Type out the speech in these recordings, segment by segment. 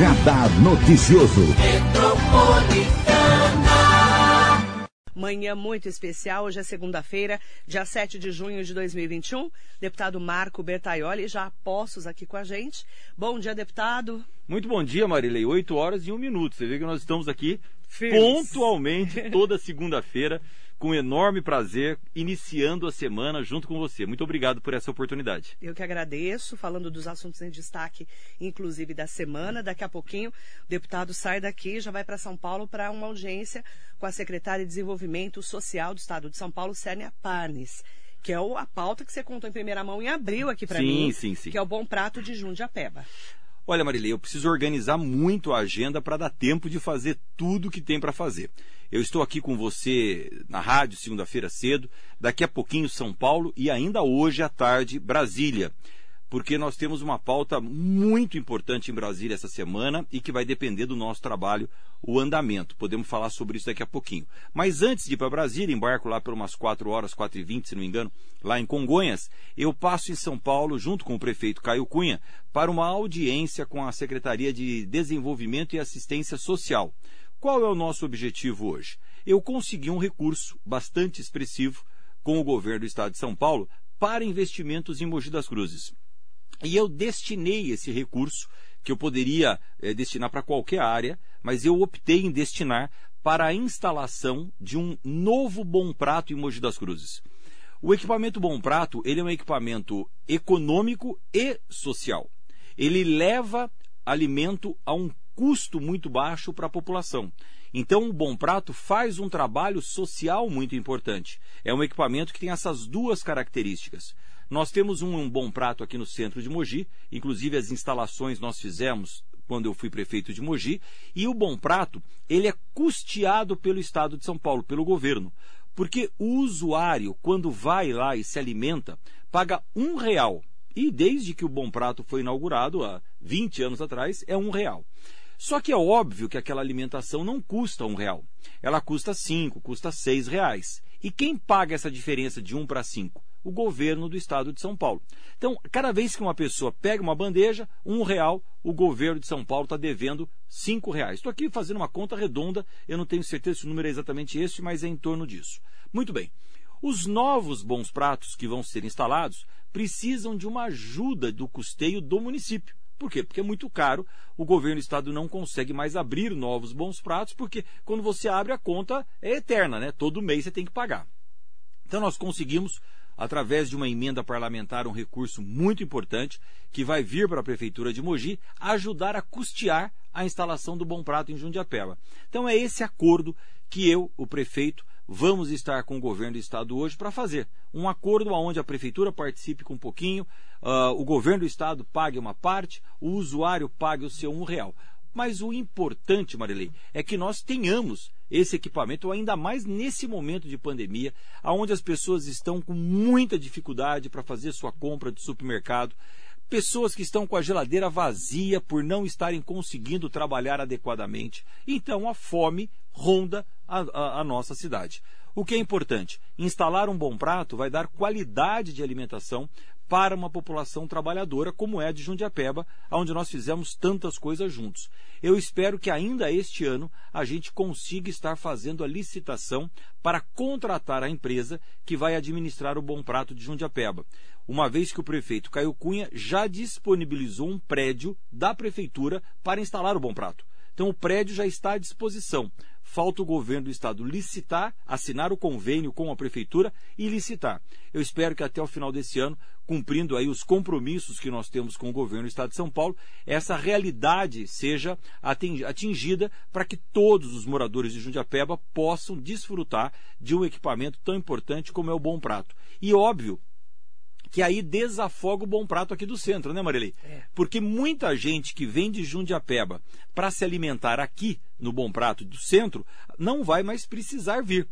Radar Noticioso. Manhã muito especial, hoje é segunda-feira, dia 7 de junho de 2021. Deputado Marco Bertaioli já apostos aqui com a gente. Bom dia, deputado. Muito bom dia, Marilei. 8 horas e 1 minuto. Você vê que nós estamos aqui Firmes. pontualmente toda segunda-feira com enorme prazer, iniciando a semana junto com você. Muito obrigado por essa oportunidade. Eu que agradeço, falando dos assuntos em destaque, inclusive da semana. Daqui a pouquinho, o deputado sai daqui e já vai para São Paulo para uma audiência com a secretária de Desenvolvimento Social do Estado de São Paulo, Sênia Panes. Que é a pauta que você contou em primeira mão em abril aqui para mim. Sim, sim, sim. Que é o Bom Prato de Jundiapeba. Olha, Marilei, eu preciso organizar muito a agenda para dar tempo de fazer tudo que tem para fazer. Eu estou aqui com você na rádio segunda-feira cedo, daqui a pouquinho São Paulo e ainda hoje à tarde Brasília, porque nós temos uma pauta muito importante em Brasília essa semana e que vai depender do nosso trabalho, o andamento. Podemos falar sobre isso daqui a pouquinho. Mas antes de ir para Brasília, embarco lá por umas 4 horas, 4 e 20, se não me engano, lá em Congonhas, eu passo em São Paulo, junto com o prefeito Caio Cunha, para uma audiência com a Secretaria de Desenvolvimento e Assistência Social. Qual é o nosso objetivo hoje? Eu consegui um recurso bastante expressivo com o governo do estado de São Paulo para investimentos em Mogi das Cruzes. E eu destinei esse recurso, que eu poderia eh, destinar para qualquer área, mas eu optei em destinar para a instalação de um novo Bom Prato em Mogi das Cruzes. O equipamento Bom Prato, ele é um equipamento econômico e social. Ele leva alimento a um custo muito baixo para a população. Então, o Bom Prato faz um trabalho social muito importante. É um equipamento que tem essas duas características. Nós temos um, um Bom Prato aqui no centro de Mogi, inclusive as instalações nós fizemos quando eu fui prefeito de Mogi, e o Bom Prato, ele é custeado pelo Estado de São Paulo, pelo governo. Porque o usuário, quando vai lá e se alimenta, paga um real. E desde que o Bom Prato foi inaugurado, há 20 anos atrás, é um real. Só que é óbvio que aquela alimentação não custa um real. Ela custa cinco, custa seis reais. E quem paga essa diferença de um para cinco? O governo do estado de São Paulo. Então, cada vez que uma pessoa pega uma bandeja, um real, o governo de São Paulo está devendo cinco reais. Estou aqui fazendo uma conta redonda, eu não tenho certeza se o número é exatamente esse, mas é em torno disso. Muito bem. Os novos bons pratos que vão ser instalados precisam de uma ajuda do custeio do município. Por quê? Porque é muito caro, o governo do estado não consegue mais abrir novos bons pratos, porque quando você abre a conta é eterna, né? Todo mês você tem que pagar. Então nós conseguimos, através de uma emenda parlamentar, um recurso muito importante, que vai vir para a Prefeitura de Mogi, ajudar a custear a instalação do Bom Prato em Jundiapeba. Então é esse acordo que eu, o prefeito, vamos estar com o governo do estado hoje para fazer um acordo onde a prefeitura participe com um pouquinho, uh, o governo do estado pague uma parte, o usuário pague o seu um real. Mas o importante, Marilei, é que nós tenhamos esse equipamento, ainda mais nesse momento de pandemia, onde as pessoas estão com muita dificuldade para fazer sua compra de supermercado, pessoas que estão com a geladeira vazia por não estarem conseguindo trabalhar adequadamente. Então a fome ronda a, a, a nossa cidade. O que é importante? Instalar um bom prato vai dar qualidade de alimentação para uma população trabalhadora como é a de Jundiapeba, onde nós fizemos tantas coisas juntos. Eu espero que ainda este ano a gente consiga estar fazendo a licitação para contratar a empresa que vai administrar o Bom Prato de Jundiapeba, uma vez que o prefeito Caio Cunha já disponibilizou um prédio da prefeitura para instalar o Bom Prato. Então o prédio já está à disposição. Falta o governo do estado licitar, assinar o convênio com a prefeitura e licitar. Eu espero que até o final desse ano, cumprindo aí os compromissos que nós temos com o governo do estado de São Paulo, essa realidade seja atingida para que todos os moradores de Jundiapeba possam desfrutar de um equipamento tão importante como é o Bom Prato. E óbvio, que aí desafoga o bom prato aqui do centro, né, Marilei? É. Porque muita gente que vem de Jundiapeba para se alimentar aqui no bom prato do centro não vai mais precisar vir.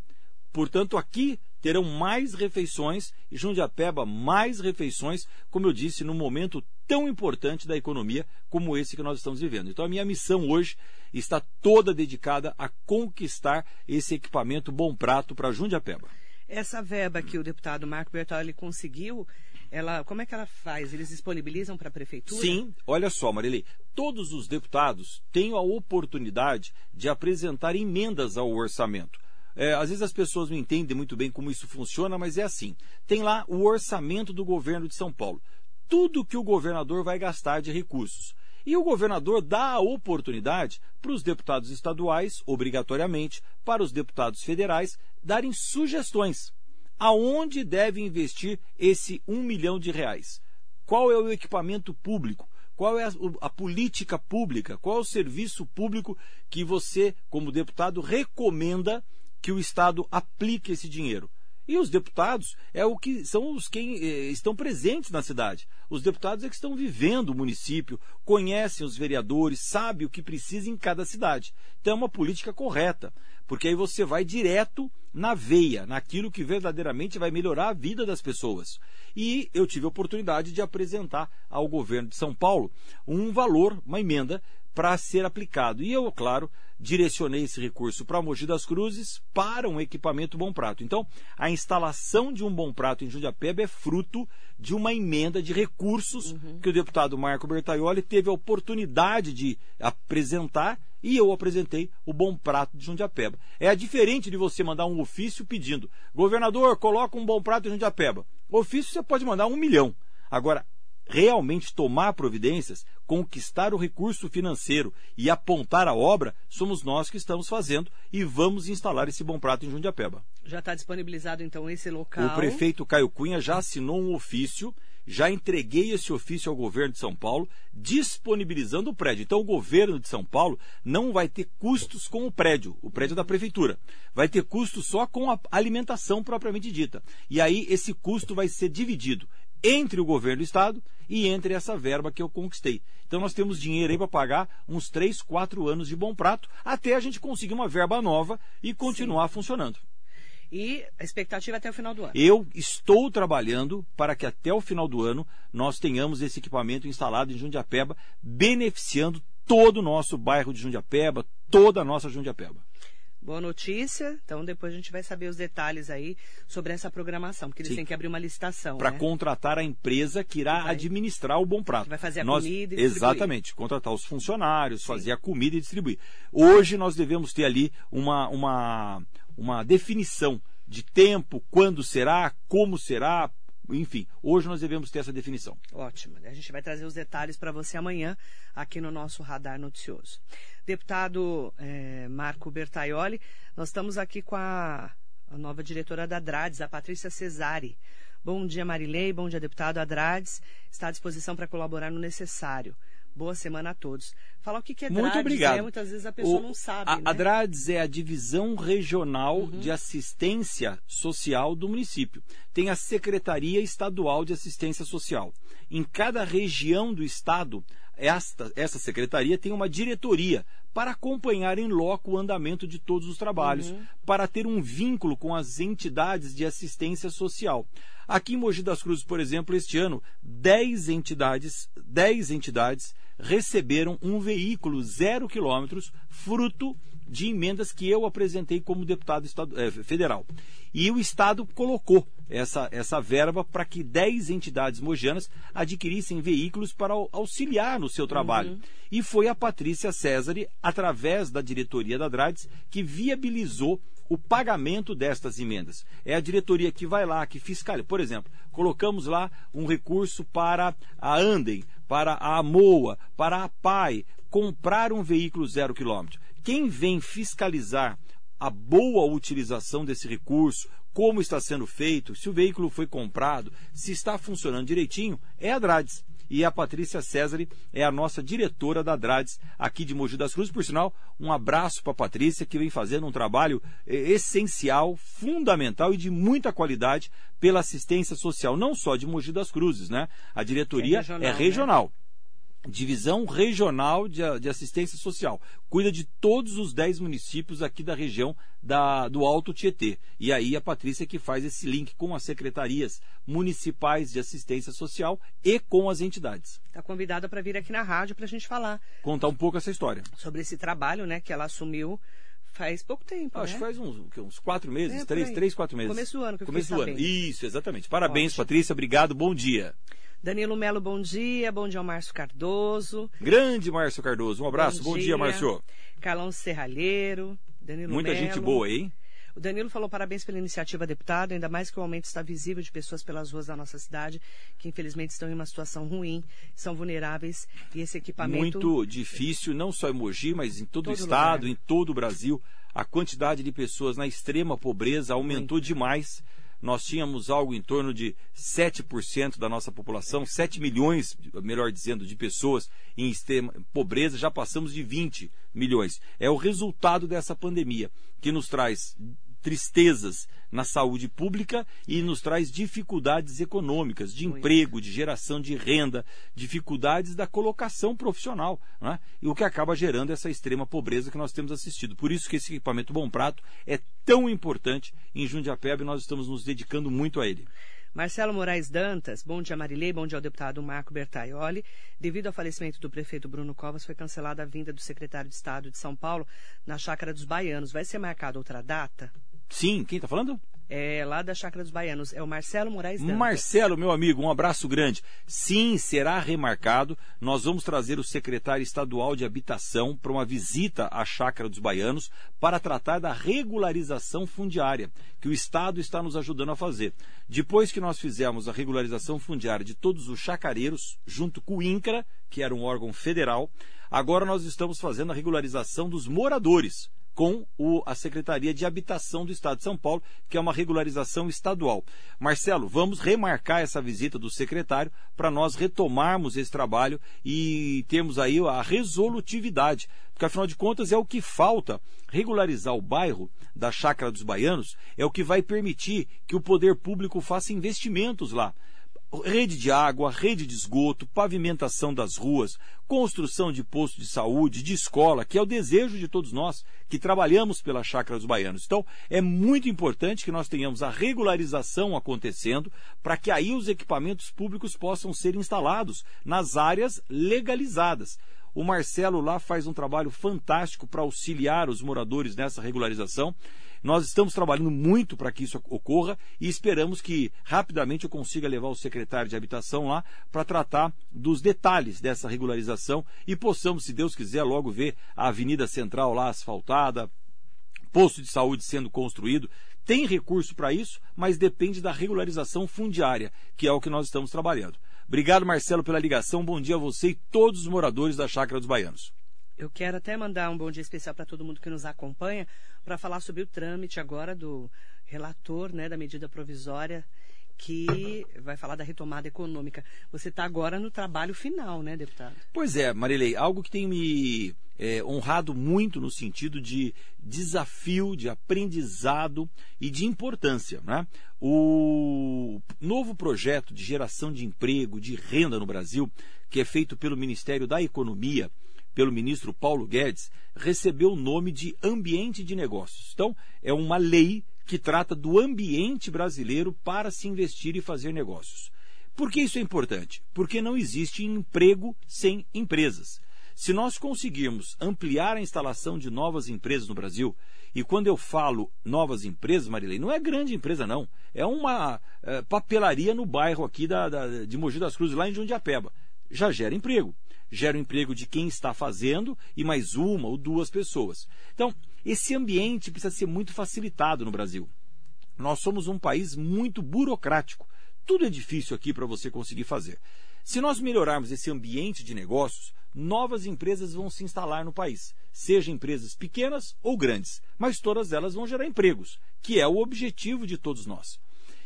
Portanto, aqui terão mais refeições e Jundiapeba mais refeições, como eu disse, num momento tão importante da economia como esse que nós estamos vivendo. Então, a minha missão hoje está toda dedicada a conquistar esse equipamento bom prato para Jundiapeba. Essa verba que o deputado Marco Bertoli conseguiu, ela, como é que ela faz? Eles disponibilizam para a prefeitura? Sim, olha só, Marilei, todos os deputados têm a oportunidade de apresentar emendas ao orçamento. É, às vezes as pessoas não entendem muito bem como isso funciona, mas é assim. Tem lá o orçamento do governo de São Paulo. Tudo que o governador vai gastar de recursos. E o governador dá a oportunidade para os deputados estaduais, obrigatoriamente, para os deputados federais, darem sugestões. Aonde deve investir esse um milhão de reais? Qual é o equipamento público? Qual é a, a, política pública? Qual é o serviço público que você, como deputado, recomenda que o Estado aplique esse dinheiro. E os deputados é o que são os que eh, estão presentes na cidade. Os deputados é que estão vivendo o município, conhecem os vereadores, sabem o que precisa em cada cidade. Então é uma política correta, porque aí você vai direto na veia, naquilo que verdadeiramente vai melhorar a vida das pessoas. E eu tive a oportunidade de apresentar ao governo de São Paulo um valor, uma emenda para ser aplicado. E eu, claro, direcionei esse recurso para Mogi das Cruzes para um equipamento Bom Prato. Então, a instalação de um Bom Prato em Jundiapeba é fruto de uma emenda de recursos uhum. que o deputado Marco Bertaioli teve a oportunidade de apresentar e eu apresentei o Bom Prato de Jundiapeba. É diferente de você mandar um ofício pedindo, governador, coloca um Bom Prato em Jundiapeba. O ofício você pode mandar um milhão. Agora, realmente tomar providências, conquistar o recurso financeiro e apontar a obra, somos nós que estamos fazendo e vamos instalar esse bom prato em Jundiapeba. Já está disponibilizado então esse local. O prefeito Caio Cunha já assinou um ofício, já entreguei esse ofício ao governo de São Paulo, disponibilizando o prédio. Então o governo de São Paulo não vai ter custos com o prédio, o prédio da prefeitura. Vai ter custos só com a alimentação propriamente dita. E aí esse custo vai ser dividido entre o governo do estado e entre essa verba que eu conquistei. Então nós temos dinheiro aí para pagar uns 3, 4 anos de bom prato até a gente conseguir uma verba nova e continuar Sim. funcionando. E a expectativa é até o final do ano. Eu estou trabalhando para que até o final do ano nós tenhamos esse equipamento instalado em Jundiapeba, beneficiando todo o nosso bairro de Jundiapeba, toda a nossa Jundiapeba. Boa notícia. Então depois a gente vai saber os detalhes aí sobre essa programação, porque eles Sim. têm que abrir uma licitação. Para né? contratar a empresa que irá vai, administrar o Bom Prato. Que vai fazer a nós, comida e distribuir. Exatamente, contratar os funcionários, Sim. fazer a comida e distribuir. Hoje nós devemos ter ali uma, uma, uma definição de tempo, quando será, como será, enfim, hoje nós devemos ter essa definição. Ótimo. A gente vai trazer os detalhes para você amanhã aqui no nosso Radar Noticioso. Deputado é, Marco Bertaioli, nós estamos aqui com a, a nova diretora da DRADES, a Patrícia Cesari. Bom dia, Marilei. Bom dia, deputado. DRADES está à disposição para colaborar no necessário. Boa semana a todos. Falar o que, que é Muito obrigado. Né? Muitas vezes a pessoa o, não sabe. A, né? a DRADS é a Divisão Regional uhum. de Assistência Social do município. Tem a Secretaria Estadual de Assistência Social. Em cada região do estado, esta, essa secretaria tem uma diretoria para acompanhar em loco o andamento de todos os trabalhos, uhum. para ter um vínculo com as entidades de assistência social. Aqui em Mogi das Cruzes, por exemplo, este ano, 10 entidades, 10 entidades receberam um veículo zero quilômetros, fruto de emendas que eu apresentei como deputado estado, eh, federal. E o Estado colocou essa, essa verba para que 10 entidades mogianas adquirissem veículos para auxiliar no seu trabalho. Uhum. E foi a Patrícia César, através da diretoria da Drades, que viabilizou o pagamento destas emendas. É a diretoria que vai lá, que fiscaliza. Por exemplo, colocamos lá um recurso para a Andem, para a Moa, para a PAI, comprar um veículo zero quilômetro. Quem vem fiscalizar a boa utilização desse recurso, como está sendo feito, se o veículo foi comprado, se está funcionando direitinho, é a Drades e a Patrícia César é a nossa diretora da Drades aqui de Mogi das Cruzes. Por sinal, um abraço para a Patrícia, que vem fazendo um trabalho eh, essencial, fundamental e de muita qualidade pela assistência social, não só de Mogi das Cruzes, né? A diretoria é regional. É regional. Né? Divisão Regional de, de, Assistência Social. Cuida de todos os 10 municípios aqui da região da, do Alto Tietê. E aí a Patrícia que faz esse link com as secretarias municipais de assistência social e com as entidades. Está convidada para vir aqui na rádio para a gente falar. Contar um pouco essa história. Sobre esse trabalho né, que ela assumiu Faz pouco tempo, Acho né? que faz uns, uns quatro meses, É, três, três, quatro meses. Começo do ano que eu Começo do ano. Isso, exatamente. Parabéns, Ótimo. Patrícia. Obrigado, bom dia. Danilo Melo, bom dia. Bom dia ao Márcio Cardoso. Grande Márcio Cardoso. Um abraço. Bom, dia, Márcio. Carlão Serralheiro. Danilo Muita Melo. gente boa, hein? O Danilo falou parabéns pela iniciativa, deputado, ainda mais que o aumento está visível de pessoas pelas ruas da nossa cidade, que infelizmente estão em uma situação ruim, são vulneráveis, e esse equipamento... Muito difícil, não só em Mogi, mas em todo, o Todo estado, lugar. em todo o Brasil. A quantidade de pessoas na extrema pobreza aumentou demais. Nós tínhamos algo em torno de 7% da nossa população, 7 milhões, melhor dizendo, de pessoas em extrema pobreza, já passamos de 20 milhões. É o resultado dessa pandemia, que nos traz tristezas na saúde pública e nos traz dificuldades econômicas, de Muito. emprego, de geração de renda, dificuldades da colocação profissional, né? e o que acaba gerando essa extrema pobreza que nós temos assistido. Por isso que esse equipamento Bom Prato é tão importante em Jundiapeba e nós estamos nos dedicando muito a ele. Marcelo Moraes Dantas, bom dia Marilei, bom dia ao deputado Marco Bertaioli. Devido ao falecimento do prefeito Bruno Covas, foi cancelada a vinda do secretário de Estado de São Paulo na Chácara dos Baianos. Vai ser marcada outra data? Sim, quem está falando? É lá da Chácara dos Baianos. É o Marcelo Moraes Dantas. Marcelo, meu amigo, um abraço grande. Sim, será remarcado. Nós vamos trazer o secretário estadual de habitação para uma visita à Chácara dos Baianos para tratar da regularização fundiária que o Estado está nos ajudando a fazer. Depois que nós fizemos a regularização fundiária de todos os chacareiros, junto com o INCRA, que era um órgão federal, agora nós estamos fazendo a regularização dos moradores com o- a Secretaria de Habitação do Estado de São Paulo, que é uma regularização estadual. Marcelo, vamos remarcar essa visita do secretário para nós retomarmos esse trabalho e termos aí a resolutividade, porque afinal de contas é o que falta. Regularizar o bairro da Chácara dos Baianos é o que vai permitir que o poder público faça investimentos lá rede de água, rede de esgoto, pavimentação das ruas, construção de posto de saúde, de escola, que é o desejo de todos nós que trabalhamos pela Chácara dos Baianos. Então, é muito importante que nós tenhamos a regularização acontecendo para que aí os equipamentos públicos possam ser instalados nas áreas legalizadas. O Marcelo lá faz um trabalho fantástico para auxiliar os moradores nessa regularização. Nós estamos trabalhando muito para que isso ocorra e esperamos que rapidamente eu consiga levar o secretário de habitação lá para tratar dos detalhes dessa regularização e possamos, se Deus quiser, logo ver a Avenida Central lá asfaltada, posto de saúde sendo construído. Tem recurso para isso, mas depende da regularização fundiária, que é o que nós estamos trabalhando. Obrigado, Marcelo, pela ligação. Bom dia a você e todos os moradores da Chácara dos Baianos. Eu quero até mandar um bom dia especial para todo mundo que nos acompanha para falar sobre o trâmite agora do relator né, da medida provisória que vai falar da retomada econômica. Você está agora no trabalho final, né, deputado? Pois é, Marilei, algo que tem me é, honrado muito no sentido de desafio, de aprendizado e de importância. Né? O novo projeto de geração de emprego, de renda no Brasil, que é feito pelo Ministério da Economia, pelo ministro Paulo Guedes, recebeu o nome de Ambiente de Negócios. Então, é uma lei que trata do ambiente brasileiro para se investir e fazer negócios. Por que isso é importante? Porque não existe emprego sem empresas. Se nós conseguirmos ampliar a instalação de novas empresas no Brasil, e quando eu falo novas empresas, Marilei, não é grande empresa, não. É uma é, papelaria no bairro aqui da, da, de Mogi das Cruzes, lá em Jundiapeba. Já gera emprego. Gera o emprego de quem está fazendo e mais uma ou duas pessoas. Então, esse ambiente precisa ser muito facilitado no Brasil. Nós somos um país muito burocrático. Tudo é difícil aqui para você conseguir fazer. Se nós melhorarmos esse ambiente de negócios, novas empresas vão se instalar no país, seja empresas pequenas ou grandes, mas todas elas vão gerar empregos, que é o objetivo de todos nós.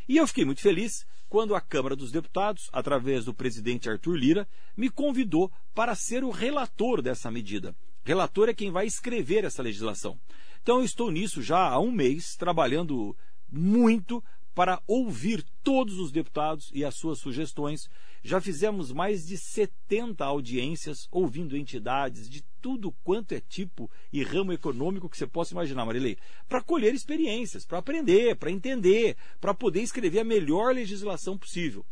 E eu fiquei muito feliz quando a Câmara dos Deputados, através do presidente Arthur Lira, me convidou para ser o relator dessa medida. Relator é quem vai escrever essa legislação. Então eu estou nisso já há um mês, trabalhando muito para ouvir todos os deputados e as suas sugestões. Já fizemos mais de 70 audiências ouvindo entidades de tudo quanto é tipo e ramo econômico que você possa imaginar, Marilei, para colher experiências, para aprender, para entender, para poder escrever a melhor legislação possível.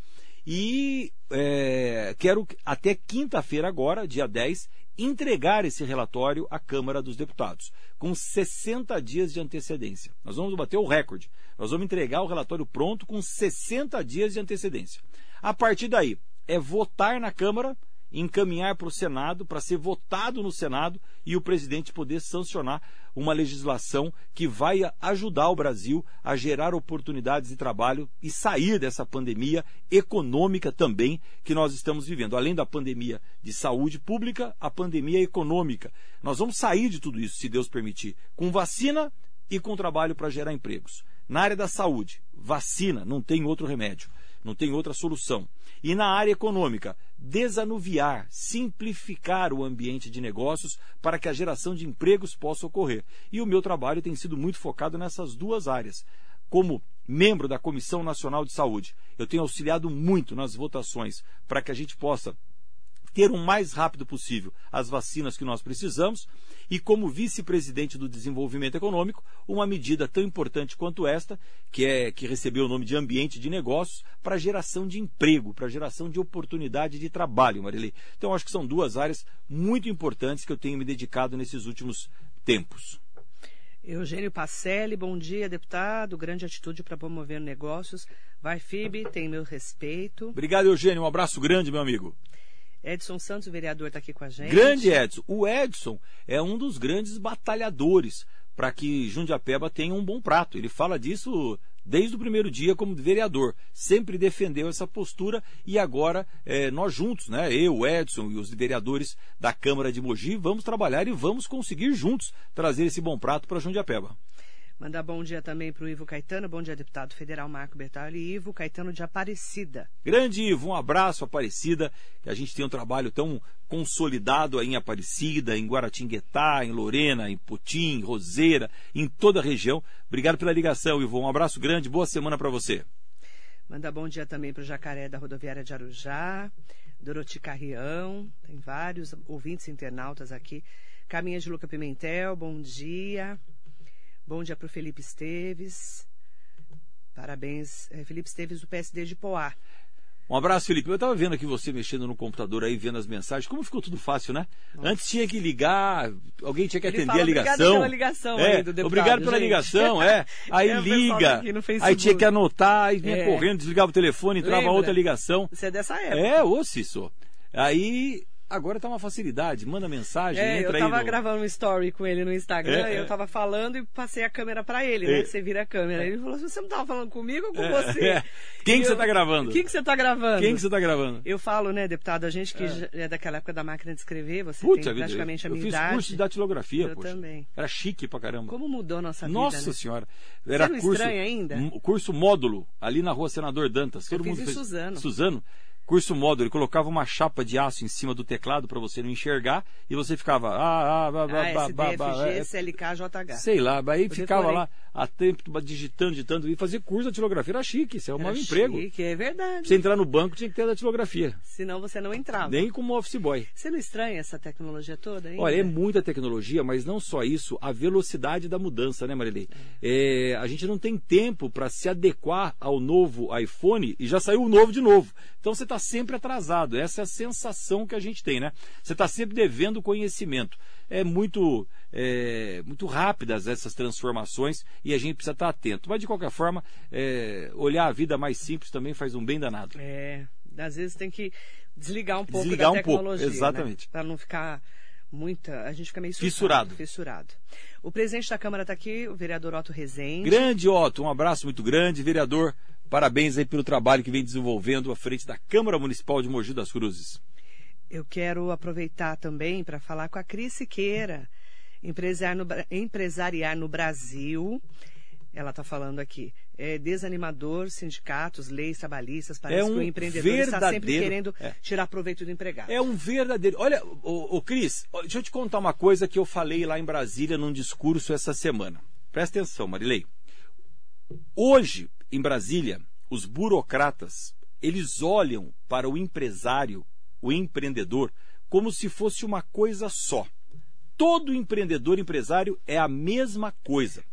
E é, quero até quinta-feira agora, dia 10, entregar esse relatório à Câmara dos Deputados, com 60 dias de antecedência. Nós vamos bater o recorde. Nós vamos entregar o relatório pronto com 60 dias de antecedência. A partir daí, é votar na Câmara encaminhar para o Senado, para ser votado no Senado e o presidente poder sancionar uma legislação que vai ajudar o Brasil a gerar oportunidades de trabalho e sair dessa pandemia econômica também que nós estamos vivendo. Além da pandemia de saúde pública, a pandemia econômica. Nós vamos sair de tudo isso, se Deus permitir, com vacina e com trabalho para gerar empregos. Na área da saúde, vacina, não tem outro remédio, não tem outra solução. E na área econômica, desanuviar, simplificar o ambiente de negócios para que a geração de empregos possa ocorrer. E o meu trabalho tem sido muito focado nessas duas áreas. Como membro da Comissão Nacional de Saúde, eu tenho auxiliado muito nas votações para que a gente possa ter o mais rápido possível as vacinas que nós precisamos e, como vice-presidente do desenvolvimento econômico, uma medida tão importante quanto esta, que é que recebeu o nome de ambiente de negócios, para geração de emprego, para geração de oportunidade de trabalho, Marilei. Então, acho que são duas áreas muito importantes que eu tenho me dedicado nesses últimos tempos. Eugênio Pacelli, bom dia, deputado. Grande atitude para promover negócios. Vai, FIB, tem meu respeito. Obrigado, Eugênio. Um abraço grande, meu amigo. Edson Santos, o vereador, está aqui com a gente. Grande Edson. O Edson é um dos grandes batalhadores para que Jundiapeba tenha um bom prato. Ele fala disso desde o primeiro dia como vereador. Sempre defendeu essa postura e agora é, nós juntos, né? Eu, Edson e os vereadores da Câmara de Mogi, vamos trabalhar e vamos conseguir juntos trazer esse bom prato para Jundiapeba. Mandar bom dia também para o Ivo Caetano. Bom dia, deputado federal Marco Bertalli e Ivo Caetano de Aparecida. Grande Ivo, um abraço, Aparecida. Que a gente tem um trabalho tão consolidado aí em Aparecida, em Guaratinguetá, em Lorena, em Potim, em Roseira, em toda a região. Obrigado pela ligação, Ivo. Um abraço grande, boa semana para você. Mandar bom dia também para o Jacaré da rodoviária de Arujá, Doroti Carrião, tem vários ouvintes internautas aqui. Caminha de Luca Pimentel, bom dia. Bom dia para o Felipe Esteves. Parabéns, é, Felipe Esteves do PSD de Poá. Um abraço, Felipe. Eu estava vendo aqui você mexendo no computador aí, vendo as mensagens. Como ficou tudo fácil, né? Nossa. Antes tinha que ligar, alguém tinha que Ele atender fala, a ligação. Obrigado pela ligação é, aí do deputado, Obrigado pela gente. ligação, é. Aí é, liga, aí tinha que anotar, aí vinha é. correndo, desligava o telefone, entrava Lembra? outra ligação. Você é dessa época. É, ô Cício. Aí Agora tá uma facilidade, manda mensagem, é, entra eu tava aí no... gravando um story com ele no Instagram, é, eu é. tava falando e passei a câmera para ele, né? É. Você vira a câmera. Ele falou assim, você não tava falando comigo ou com é, você? É. Quem que você tá gravando? Quem que você tá gravando? Quem que você tá gravando? Eu falo, né, deputado, a gente que é, daquela época da máquina de escrever, você Puta tem praticamente eu, a minha eu idade. fiz curso de datilografia, eu poxa. também. Era chique pra caramba. Como mudou a nossa Nossa vida, né? senhora. Era você não curso, ainda? Curso módulo, ali na rua Senador Dantas. Eu Todo fiz mundo em fez. Suzano. Suzano curso módulo, ele colocava uma chapa de aço em cima do teclado para você não enxergar e você ficava ah, ah, bah, bah, ah, bah, bah, é, SLK, JH. Sei lá, aí Eu ficava decorei. lá a tempo digitando, digitando e fazia curso de datilografia, era chique, isso é um emprego. Chique, é verdade. Você entrar no banco tinha que ter a datilografia. Senão você não entrava. Nem como office boy. Você não estranha essa tecnologia toda ainda? Olha, é muita tecnologia, mas não só isso, a velocidade da mudança, né, Marilei? É. É, a gente não tem tempo para se adequar ao novo iPhone e já saiu o novo de novo. Então você está sempre atrasado. Essa é a sensação que a gente tem, né? Você está sempre devendo conhecimento. É muito, é, muito rápidas essas transformações e a gente precisa estar atento. Mas de qualquer forma, é, olhar a vida mais simples também faz um bem danado. É, às vezes tem que desligar um pouco desligar da um tecnologia. Pouco, exatamente. Né? Para não ficar muita. A gente fica meio fissurado. fissurado. O presidente da Câmara está aqui, o vereador Otto Rezende. Grande Otto, um abraço muito grande, vereador. Parabéns aí pelo trabalho que vem desenvolvendo à frente da Câmara Municipal de Mogi das Cruzes. Eu quero aproveitar também para falar com a Cris Siqueira, empresariar no, empresariar no Brasil. Ela está falando aqui. É desanimador, sindicatos, leis trabalhistas, parece é um que o empreendedor está sempre querendo é. tirar proveito do empregado. É um verdadeiro. Olha, o, o Cris, deixa eu te contar uma coisa que eu falei lá em Brasília num discurso essa semana. Presta atenção, Marilei. Hoje, em Brasília, os burocratas, eles olham para o empresário, o empreendedor, como se fosse uma coisa só. Todo empreendedor empresário é a mesma coisa.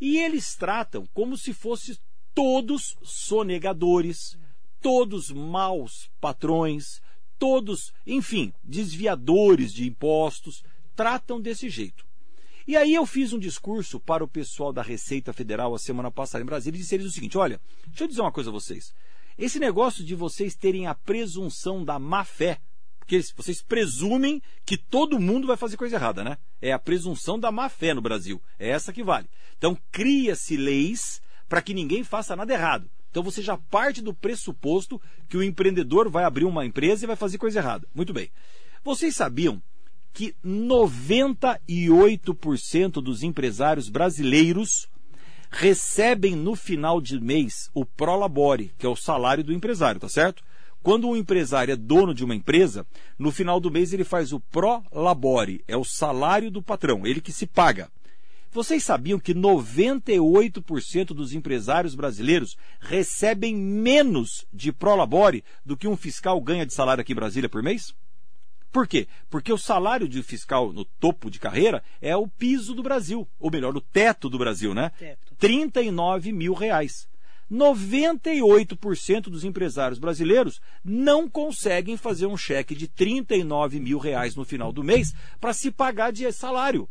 E eles tratam como se fossem todos sonegadores, todos maus patrões, todos, enfim, desviadores de impostos, tratam desse jeito. E aí eu fiz um discurso para o pessoal da Receita Federal a semana passada em Brasília e disse eles o seguinte: olha, deixa eu dizer uma coisa a vocês. Esse negócio de vocês terem a presunção da má fé, porque vocês presumem que todo mundo vai fazer coisa errada, né? É a presunção da má fé no Brasil. É essa que vale. Então cria-se leis para que ninguém faça nada errado. Então você já parte do pressuposto que o empreendedor vai abrir uma empresa e vai fazer coisa errada. Muito bem. Vocês sabiam que 98% dos empresários brasileiros recebem no final de mês o prolabore, que é o salário do empresário, tá certo? Quando um empresário é dono de uma empresa, no final do mês ele faz o prolabore, é o salário do patrão, ele que se paga. Vocês sabiam que 98% dos empresários brasileiros recebem menos de prolabore do que um fiscal ganha de salário aqui em Brasília por mês? Por quê? Porque o salário de fiscal no topo de carreira é o piso do Brasil, ou melhor, o teto do Brasil, né? Teto. 39 mil reais. 98% dos empresários brasileiros não conseguem fazer um cheque de 39 mil reais no final do mês para se pagar de salário.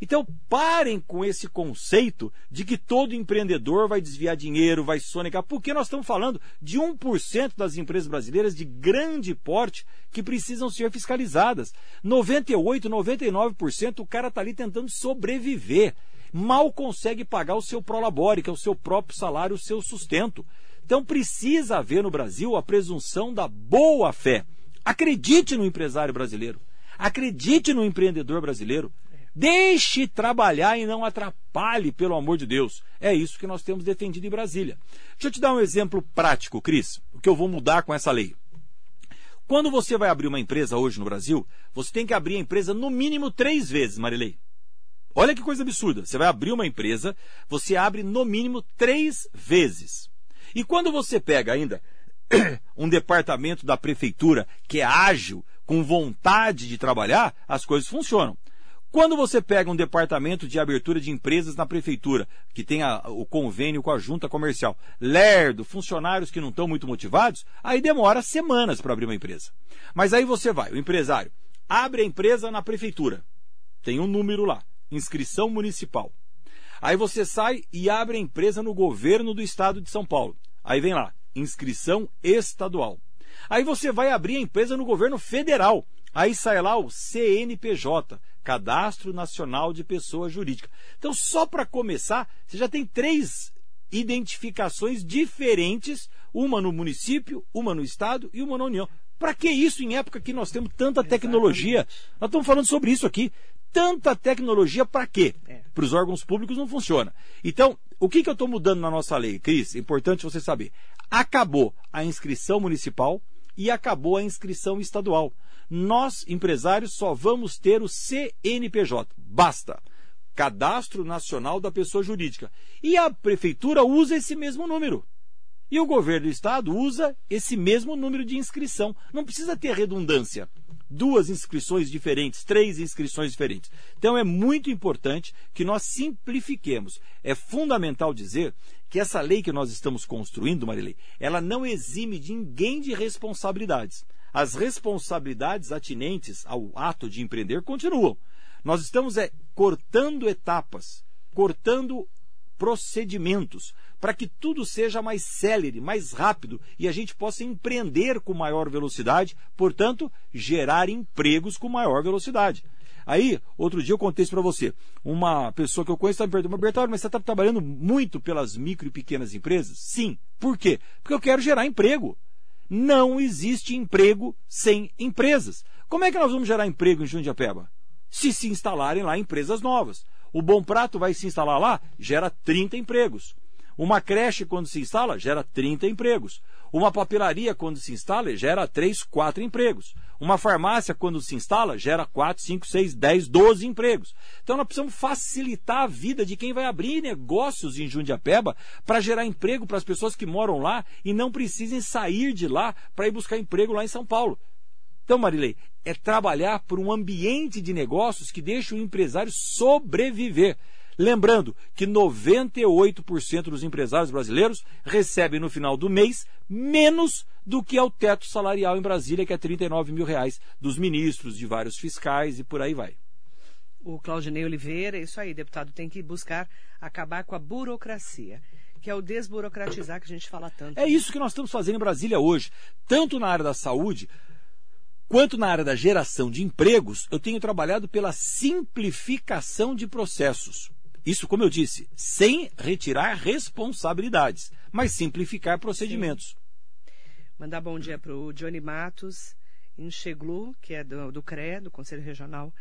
Então, parem com esse conceito de que todo empreendedor vai desviar dinheiro, vai sonegar, porque nós estamos falando de 1% das empresas brasileiras de grande porte que precisam ser fiscalizadas. 98, 99% o cara está ali tentando sobreviver. Mal consegue pagar o seu prolabore, que é o seu próprio salário, o seu sustento. Então precisa haver no Brasil a presunção da boa fé. Acredite no empresário brasileiro. Acredite no empreendedor brasileiro. Deixe trabalhar e não atrapalhe, pelo amor de Deus. É isso que nós temos defendido em Brasília. Deixa eu te dar um exemplo prático, Cris, o que eu vou mudar com essa lei. Quando você vai abrir uma empresa hoje no Brasil, você tem que abrir a empresa no mínimo três vezes, Marilei. Olha que coisa absurda. Você vai abrir uma empresa, você abre no mínimo três vezes. E quando você pega ainda um departamento da prefeitura que é ágil, com vontade de trabalhar, as coisas funcionam. Quando você pega um departamento de abertura de empresas na prefeitura, que tem a, o convênio com a junta comercial, lerdo, funcionários que não estão muito motivados, aí demora semanas para abrir uma empresa. Mas aí você vai, o empresário, abre a empresa na prefeitura, tem um número lá, inscrição municipal. Aí você sai e abre a empresa no governo do estado de São Paulo. Aí vem lá, inscrição estadual. Aí você vai abrir a empresa no governo federal. Aí sai lá o CNPJ, Cadastro Nacional de Pessoa Jurídica. Então, só para começar, você já tem três identificações diferentes, uma no município, uma no estado e uma na União. Para que isso em época que nós temos tanta tecnologia? Nós estamos falando sobre isso aqui. Tanta tecnologia para quê? É. Para os órgãos públicos não funciona. Então, o que, que eu estou mudando na nossa lei, Cris? Importante você saber. Acabou a inscrição municipal e acabou a inscrição estadual nós, empresários, só vamos ter o CNPJ. Basta. Cadastro Nacional da Pessoa Jurídica. E a prefeitura usa esse mesmo número. E o governo do estado usa esse mesmo número de inscrição. Não precisa ter redundância. Duas inscrições diferentes, três inscrições diferentes. Então é muito importante que nós simplifiquemos. É fundamental dizer que essa lei que nós estamos construindo, Marilei, ela não exime de ninguém de responsabilidades as responsabilidades atinentes ao ato de empreender continuam. Nós estamos é, cortando etapas, cortando procedimentos, para que tudo seja mais célere, mais rápido e a gente possa empreender com maior velocidade, portanto, gerar empregos com maior velocidade. Aí, outro dia eu contei isso para você. Uma pessoa que eu conheço está me perguntando, Bertoldo, mas você está trabalhando muito pelas micro e pequenas empresas? Sim. Por quê? Porque eu quero gerar emprego. Não existe emprego sem empresas. Como é que nós vamos gerar emprego em Jundiapeba? Se se instalarem lá empresas novas. O Bom Prato vai se instalar lá, gera 30 empregos. Uma creche, quando se instala, gera 30 empregos. Uma papelaria, quando se instala, gera 3, 4 empregos. Uma farmácia, quando se instala, gera 4, 5, 6, 10, 12 empregos. Então nós precisamos facilitar a vida de quem vai abrir negócios em Jundiapeba para gerar emprego para as pessoas que moram lá e não precisem sair de lá para ir buscar emprego lá em São Paulo. Então, Marilei, é trabalhar por um ambiente de negócios que deixe o empresário sobreviver. Lembrando que 98% dos empresários brasileiros recebem no final do mês menos do que é o teto salarial em Brasília, que é 39 mil reais dos ministros, de vários fiscais e por aí vai. O Claudinei Oliveira, é isso aí, deputado, tem que buscar acabar com a burocracia, que é o desburocratizar que a gente fala tanto. É isso que nós estamos fazendo em Brasília hoje, tanto na área da saúde, quanto na área da geração de empregos, eu tenho trabalhado pela simplificação de processos. Isso, como eu disse, sem retirar responsabilidades, mas simplificar procedimentos. Sim. Mandar bom dia para o Johnny Matos, em Cheglu, que é do, do CRE, do Conselho Regional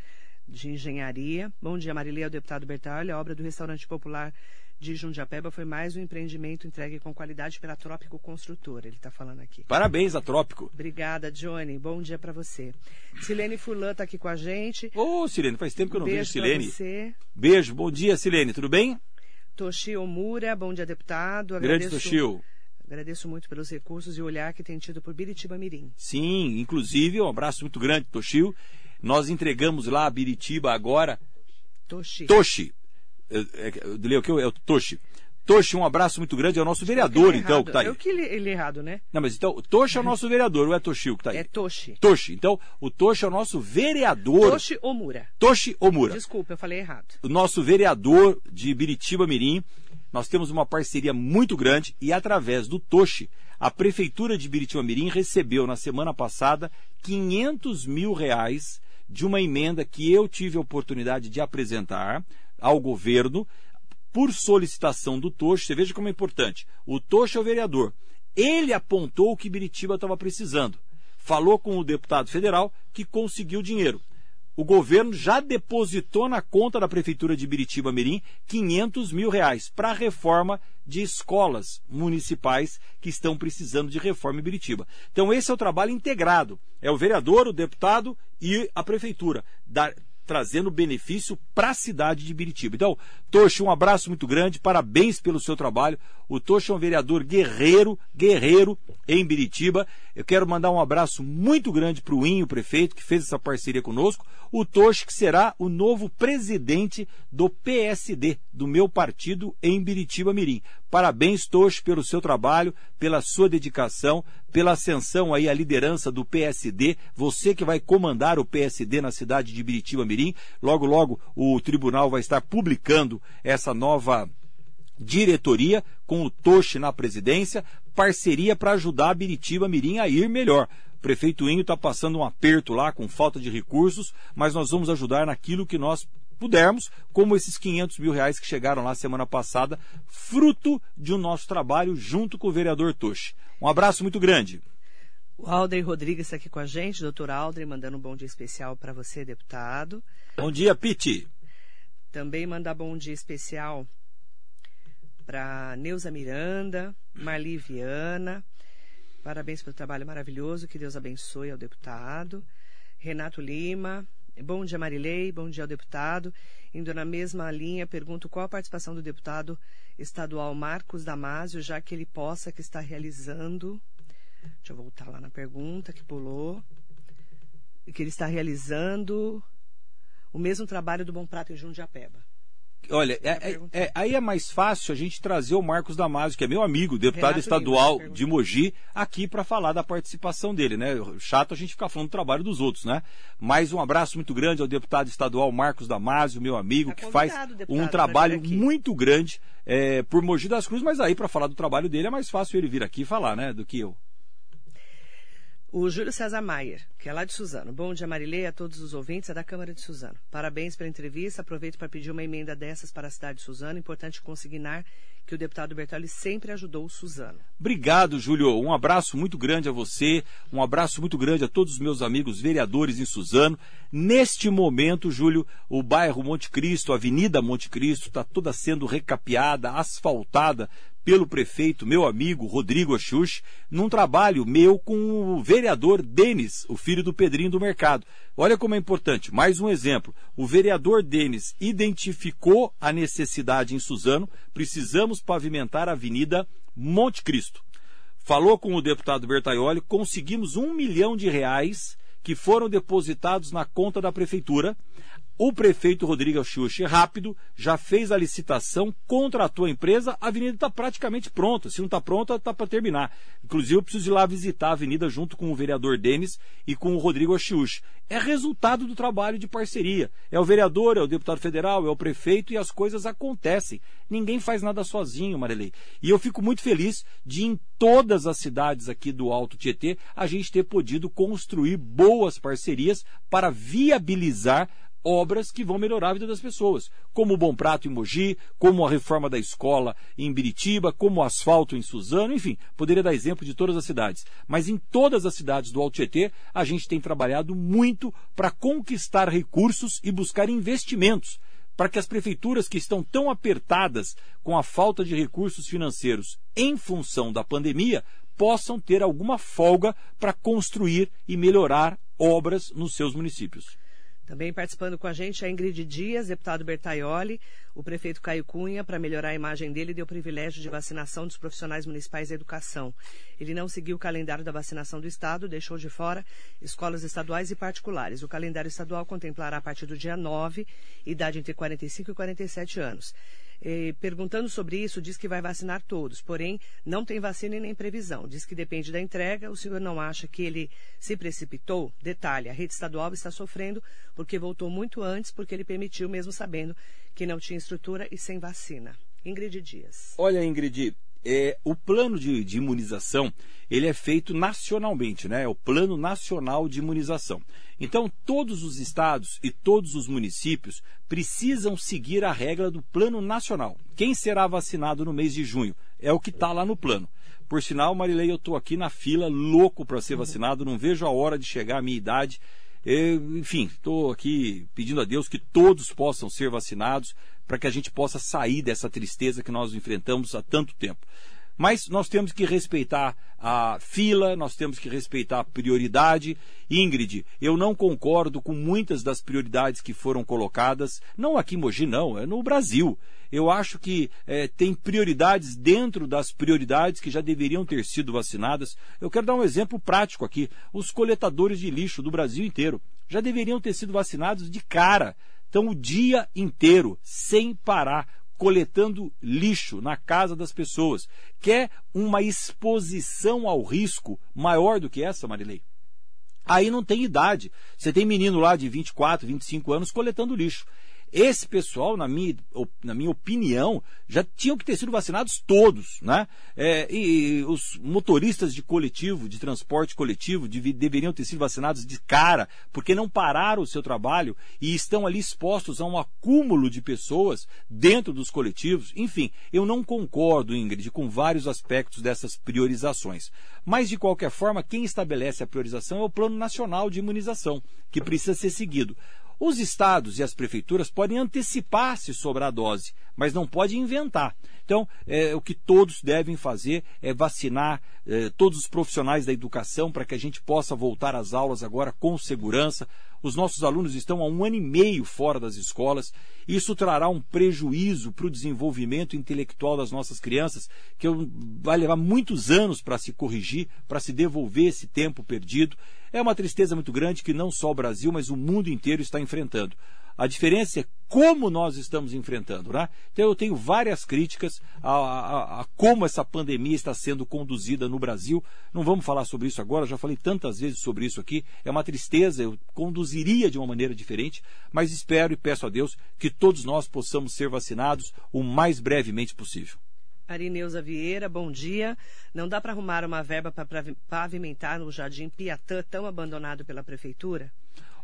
de Engenharia. Bom dia, Marilei, ao deputado Bertalho. A obra do Restaurante Popular de Jundiapeba foi mais um empreendimento entregue com qualidade pela Trópico Construtora. Ele está falando aqui. Parabéns a Trópico. Obrigada, Johnny. Bom dia para você. Silene Furlan está aqui com a gente. Ô, oh, Silene, faz tempo que eu não Beijo vejo Silene. Você. Beijo, bom dia, Silene. Tudo bem? Toshio Mura, bom dia, deputado. Grande. Toshio. Agradeço muito pelos recursos e o olhar que tem tido por Biritiba Mirim. Sim, inclusive um abraço muito grande, Toshio. Nós entregamos lá a Biritiba agora. Toshi. Toshi. Leu que é o Toshi. Toshi, um abraço muito grande, é o nosso vereador, então, que está aí. Eu que ele errado, né? Não, mas então, o Toshi é o nosso vereador, ou é Toshio que está aí? É Toshi. Toshi. Então, o Toshi é o nosso vereador. Toshi Omura. Toshi Omura. Desculpa, eu falei errado. O nosso vereador de Biritiba Mirim. Nós temos uma parceria muito grande e, através do Toshi, a Prefeitura de Biritiba Mirim recebeu na semana passada 500 mil reais de uma emenda que eu tive a oportunidade de apresentar ao governo por solicitação do Tocho. Você veja como é importante. O Tocho é o vereador. Ele apontou o que Biritiba estava precisando. Falou com o deputado federal que conseguiu dinheiro. O governo já depositou na conta da Prefeitura de Biritiba Mirim 500 mil reais para a reforma de escolas municipais que estão precisando de reforma em Biritiba. Então, esse é o trabalho integrado. É o vereador, o deputado e a Prefeitura. Trazendo benefício para a cidade de Biritiba. Então, Tocho, um abraço muito grande, parabéns pelo seu trabalho. O Tocho é um vereador guerreiro, guerreiro em Biritiba. Eu quero mandar um abraço muito grande para o Inho, prefeito, que fez essa parceria conosco. O Tocho, que será o novo presidente do PSD, do meu partido em Biritiba Mirim. Parabéns, Tocho, pelo seu trabalho, pela sua dedicação, pela ascensão aí à liderança do PSD. Você que vai comandar o PSD na cidade de Biritiba Mirim. Logo, logo, o tribunal vai estar publicando essa nova diretoria com o Toche na presidência, parceria para ajudar a Biritiba Mirim a ir melhor. O prefeito Inho está passando um aperto lá com falta de recursos, mas nós vamos ajudar naquilo que nós pudermos, como esses 500 mil reais que chegaram lá semana passada, fruto de um nosso trabalho junto com o vereador Toche. Um abraço muito grande. O Aldrey Rodrigues está aqui com a gente, doutor Aldrey, mandando um bom dia especial para você, deputado. Bom dia, Piti. Também mandar bom dia especial para Neuza Miranda, Marli Viana. Parabéns pelo trabalho maravilhoso, que Deus abençoe ao deputado. Renato Lima, bom dia Marilei, bom dia ao deputado. Indo na mesma linha, pergunto qual a participação do deputado estadual Marcos Damasio, já que ele possa que está realizando. Deixa eu voltar lá na pergunta que pulou. Que ele está realizando o mesmo trabalho do Bom Prato em Jundiapeba. Olha, é, é, é, aí é mais fácil a gente trazer o Marcos Damasio, que é meu amigo, deputado Renato estadual de Mogi, aqui para falar da participação dele, né? Chato a gente ficar falando do trabalho dos outros, né? Mas um abraço muito grande ao deputado estadual Marcos Damasio, meu amigo, tá que faz um trabalho muito grande é, por Mogi das Cruzes, mas aí para falar do trabalho dele é mais fácil ele vir aqui falar, né? Do que eu. O Júlio César Maier, que é lá de Suzano. Bom dia, Marilei, a todos os ouvintes, é da Câmara de Suzano. Parabéns pela entrevista. Aproveito para pedir uma emenda dessas para a cidade de Suzano. Importante consignar que o deputado Bertoli sempre ajudou o Suzano. Obrigado, Júlio. Um abraço muito grande a você, um abraço muito grande a todos os meus amigos vereadores em Suzano. Neste momento, Júlio, o bairro Monte Cristo, a Avenida Monte Cristo, está toda sendo recapeada, asfaltada pelo prefeito, meu amigo Rodrigo Axux, num trabalho meu com o vereador Denis, o filho do Pedrinho do Mercado. Olha como é importante. Mais um exemplo. O vereador Denis identificou a necessidade em Suzano, precisamos pavimentar a Avenida Monte Cristo. Falou com o deputado Bertaioli, conseguimos um milhão de reais que foram depositados na conta da prefeitura o prefeito Rodrigo Xuxa, rápido, já fez a licitação, contratou a empresa, a avenida está praticamente pronta. Se não está pronta, está para terminar. Inclusive, eu preciso ir lá visitar a avenida junto com o vereador Denis e com o Rodrigo Achiuchi. É resultado do trabalho de parceria. É o vereador, é o deputado federal, é o prefeito e as coisas acontecem. Ninguém faz nada sozinho, Marilei. E eu fico muito feliz de, em todas as cidades aqui do Alto Tietê, a gente ter podido construir boas parcerias para viabilizar obras que vão melhorar a vida das pessoas, como o Bom Prato em Mogi, como a reforma da escola em Biritiba, como o asfalto em Suzano, enfim, poderia dar exemplo de todas as cidades. Mas em todas as cidades do Alto Tietê, a gente tem trabalhado muito para conquistar recursos e buscar investimentos para que as prefeituras que estão tão apertadas com a falta de recursos financeiros em função da pandemia possam ter alguma folga para construir e melhorar obras nos seus municípios. Também participando com a gente a Ingrid Dias, deputado Bertaioli, o prefeito Caio Cunha, para melhorar a imagem dele, deu privilégio de vacinação dos profissionais municipais da educação. Ele não seguiu o calendário da vacinação do Estado, deixou de fora escolas estaduais e particulares. O calendário estadual contemplará a partir do dia 9, idade entre 45 e 47 anos. Eh, perguntando sobre isso, diz que vai vacinar todos, porém não tem vacina e nem previsão. Diz que depende da entrega. O senhor não acha que ele se precipitou? Detalhe: a rede estadual está sofrendo porque voltou muito antes, porque ele permitiu, mesmo sabendo que não tinha estrutura e sem vacina. Ingrid Dias. Olha, Ingrid, é, o plano de, de, imunização ele é feito nacionalmente, né? É o Plano Nacional de Imunização. Então, todos os estados e todos os municípios precisam seguir a regra do Plano Nacional. Quem será vacinado no mês de junho? É o que está lá no plano. Por sinal, Marilei, eu estou aqui na fila, louco para ser vacinado, não vejo a hora de chegar à minha idade. Eu, enfim, estou aqui pedindo a Deus que todos possam ser vacinados para que a gente possa sair dessa tristeza que nós enfrentamos há tanto tempo. Mas nós temos que respeitar a fila, nós temos que respeitar a prioridade. Ingrid, eu não concordo com muitas das prioridades que foram colocadas, não aqui em Mogi, não, é no Brasil. Eu acho que é, tem prioridades dentro das prioridades que já deveriam ter sido vacinadas. Eu quero dar um exemplo prático aqui. Os coletadores de lixo do Brasil inteiro já deveriam ter sido vacinados de cara. Então, o dia inteiro, sem parar, coletando lixo na casa das pessoas. Quer uma exposição ao risco maior do que essa, Marilei? Aí não tem idade. Você tem menino lá de 24, 25 anos coletando lixo. Esse pessoal, na minha, na minha opinião, já tinham que ter sido vacinados todos, né? É, e, e, os motoristas de coletivo, de transporte coletivo, de, deveriam ter sido vacinados de cara, porque não pararam o seu trabalho e estão ali expostos a um acúmulo de pessoas dentro dos coletivos. Enfim, eu não concordo, Ingrid, com vários aspectos dessas priorizações. Mas, de qualquer forma, quem estabelece a priorização é o Plano Nacional de Imunização, que precisa ser seguido. Os estados e as prefeituras podem antecipar-se sobre a dose, mas não pode inventar. Então, é, o que todos devem fazer é vacinar é, todos os profissionais da educação para que a gente possa voltar às aulas agora com segurança. Os nossos alunos estão há um ano e meio fora das escolas. Isso trará um prejuízo para o desenvolvimento intelectual das nossas crianças, que vai levar muitos anos para se corrigir, para se devolver esse tempo perdido. É uma tristeza muito grande que não só o Brasil, mas o mundo inteiro está enfrentando. A diferença é como nós estamos enfrentando. Né? Então eu tenho várias críticas a, a, a, como essa pandemia está sendo conduzida no Brasil. Não vamos falar sobre isso agora, já falei tantas vezes sobre isso aqui. É uma tristeza, eu conduziria de uma maneira diferente, mas espero e peço a Deus que todos nós possamos ser vacinados o mais brevemente possível. Arineuza Vieira, bom dia. Não dá para arrumar uma verba para pavimentar no Jardim Piatã, tão abandonado pela Prefeitura?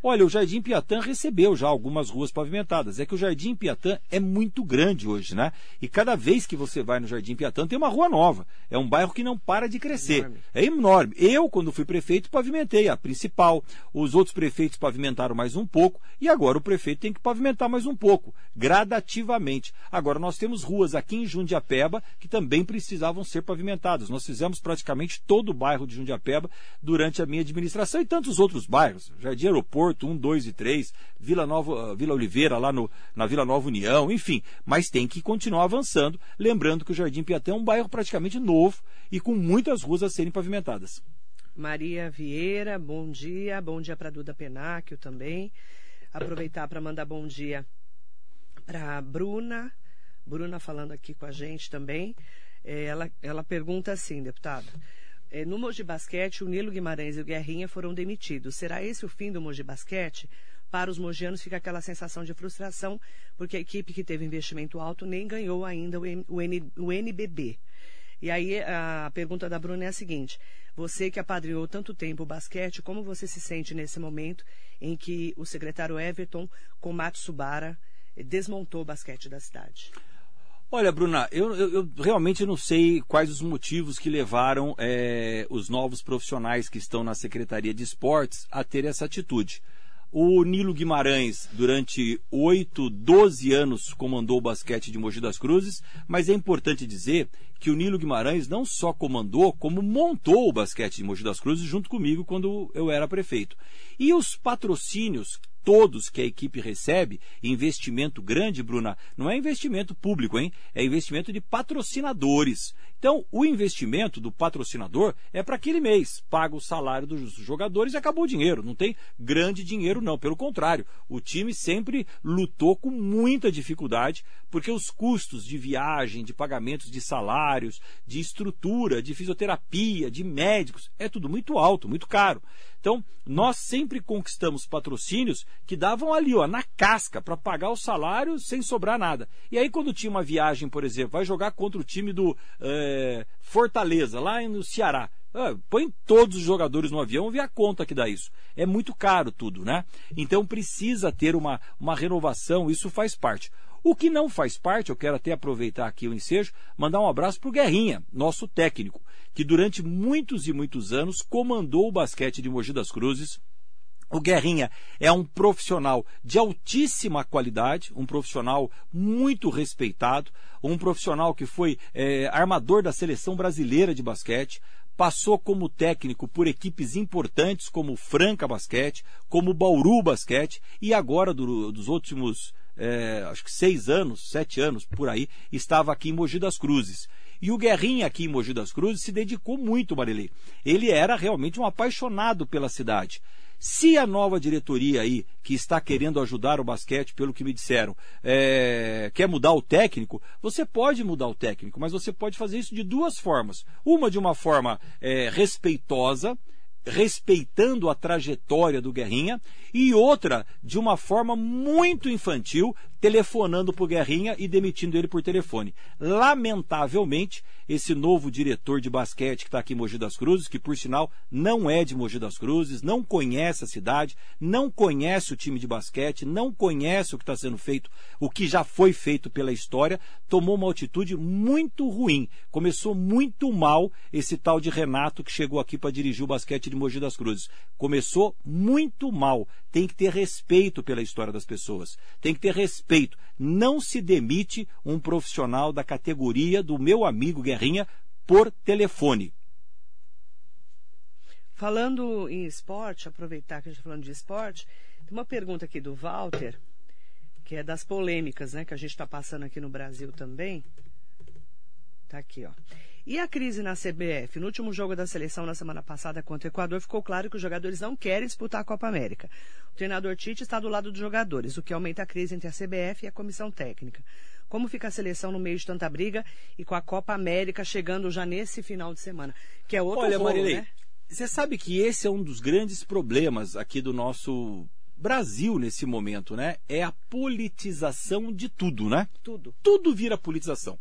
Olha, o Jardim Piatã recebeu já algumas ruas pavimentadas. É que o Jardim Piatã é muito grande hoje, né? E cada vez que você vai no Jardim Piatã tem uma rua nova. É um bairro que não para de crescer. Enorme. É enorme. Eu, quando fui prefeito, pavimentei a principal. Os outros prefeitos pavimentaram mais um pouco. E agora o prefeito tem que pavimentar mais um pouco, gradativamente. Agora nós temos ruas aqui em Jundiapeba que também precisavam ser pavimentadas. Nós fizemos praticamente todo o bairro de Jundiapeba durante a minha administração e tantos outros bairros. Jardim Aeroporto Porto 1, 2 e 3, Vila, Nova, ah, Vila Oliveira lá no, na Vila Nova União, enfim. Mas tem que continuar avançando, lembrando que o Jardim Piatã é um bairro praticamente novo e com muitas ruas a serem pavimentadas. Maria Vieira, bom dia. Bom dia para Duda Penáquio também. Aproveitar para mandar bom dia para Bruna. Bruna falando aqui com a gente também. É, ela, ela pergunta assim, deputado. É, no Mogi Basquete, o Nilo Guimarães e o Guerrinha foram demitidos. Será esse o fim do Mogi Basquete? Para os mogianos fica aquela sensação de frustração, porque a equipe que teve investimento alto nem ganhou ainda o, o, N, o NBB. E aí a pergunta da Bruna é a seguinte: você que apadrinhou tanto tempo o basquete, como você se sente nesse momento em que o secretário Everton, com Matsubara, desmontou o basquete da cidade? Olha, Bruna, eu, eu, eu, realmente não sei quais os motivos que levaram é, os novos profissionais que estão na Secretaria de Esportes a ter essa atitude. O Nilo Guimarães, durante 8, 12 anos, comandou o basquete de Mogi das Cruzes, mas é importante dizer que o Nilo Guimarães não só comandou, como montou o basquete de Mogi das Cruzes junto comigo quando eu era prefeito. E os patrocínios todos que a equipe recebe, investimento grande, Bruna, não é investimento público, hein? É investimento de patrocinadores. Então, o investimento do patrocinador é para aquele mês, paga o salário dos jogadores e acabou o dinheiro. Não tem grande dinheiro, não. Pelo contrário, o time sempre lutou com muita dificuldade, porque os custos de viagem, de pagamentos de salários, de estrutura, de fisioterapia, de médicos, é tudo muito alto, muito caro. Então, nós sempre conquistamos patrocínios que davam ali, ó, na casca, para pagar o salário sem sobrar nada. E aí, quando tinha uma viagem, por exemplo, vai jogar contra o time do é, Fortaleza, lá no Ceará. Ah, põe todos os jogadores no avião vê a conta que dá isso. É muito caro tudo, né? Então precisa ter uma, uma renovação, isso faz parte. O que não faz parte, eu quero até aproveitar aqui o ensejo, mandar um abraço para o Guerrinha, nosso técnico que durante muitos e muitos anos comandou o basquete de Mogi das Cruzes. O Guerrinha é um profissional de altíssima qualidade, um profissional muito respeitado, um profissional que foi é, armador da seleção brasileira de basquete, passou como técnico por equipes importantes como Franca Basquete, como Bauru Basquete e agora do, dos últimos é, acho que seis anos, sete anos por aí, estava aqui em Mogi das Cruzes. E o Guerrinha aqui em Mogi das Cruzes se dedicou muito, Marilei. Ele era realmente um apaixonado pela cidade. Se a nova diretoria aí, que está querendo ajudar o basquete, pelo que me disseram, é, quer mudar o técnico, você pode mudar o técnico, mas você pode fazer isso de duas formas. Uma de uma forma é, respeitosa, respeitando a trajetória do Guerrinha, e outra de uma forma muito infantil, telefonando para o Guerrinha e demitindo ele por telefone. Lamentavelmente, esse novo diretor de basquete que está aqui em Mogi das Cruzes, que por sinal não é de Mogi das Cruzes, não conhece a cidade, não conhece o time de basquete, não conhece o que está sendo feito, o que já foi feito pela história, tomou uma atitude muito ruim. Começou muito mal esse tal de Renato que chegou aqui para dirigir o basquete de Mogi das Cruzes. Começou muito mal. Tem que ter respeito pela história das pessoas. Tem que ter respeito. Não se demite um profissional da categoria do meu amigo Guerrinha por telefone. Falando em esporte, aproveitar que a gente está falando de esporte, tem uma pergunta aqui do Walter, que é das polêmicas, né, que a gente está passando aqui no Brasil também. Tá aqui, ó. E a crise na CBF? No último jogo da seleção na semana passada contra o Equador, ficou claro que os jogadores não querem disputar a Copa América. O treinador Tite está do lado dos jogadores, o que aumenta a crise entre a CBF e a comissão técnica. Como fica a seleção no meio de tanta briga e com a Copa América chegando já nesse final de semana? Que é outro Olha, rolo, Marilei, né? você sabe que esse é um dos grandes problemas aqui do nosso Brasil nesse momento, né? É a politização de tudo, né? Tudo. Tudo vira politização.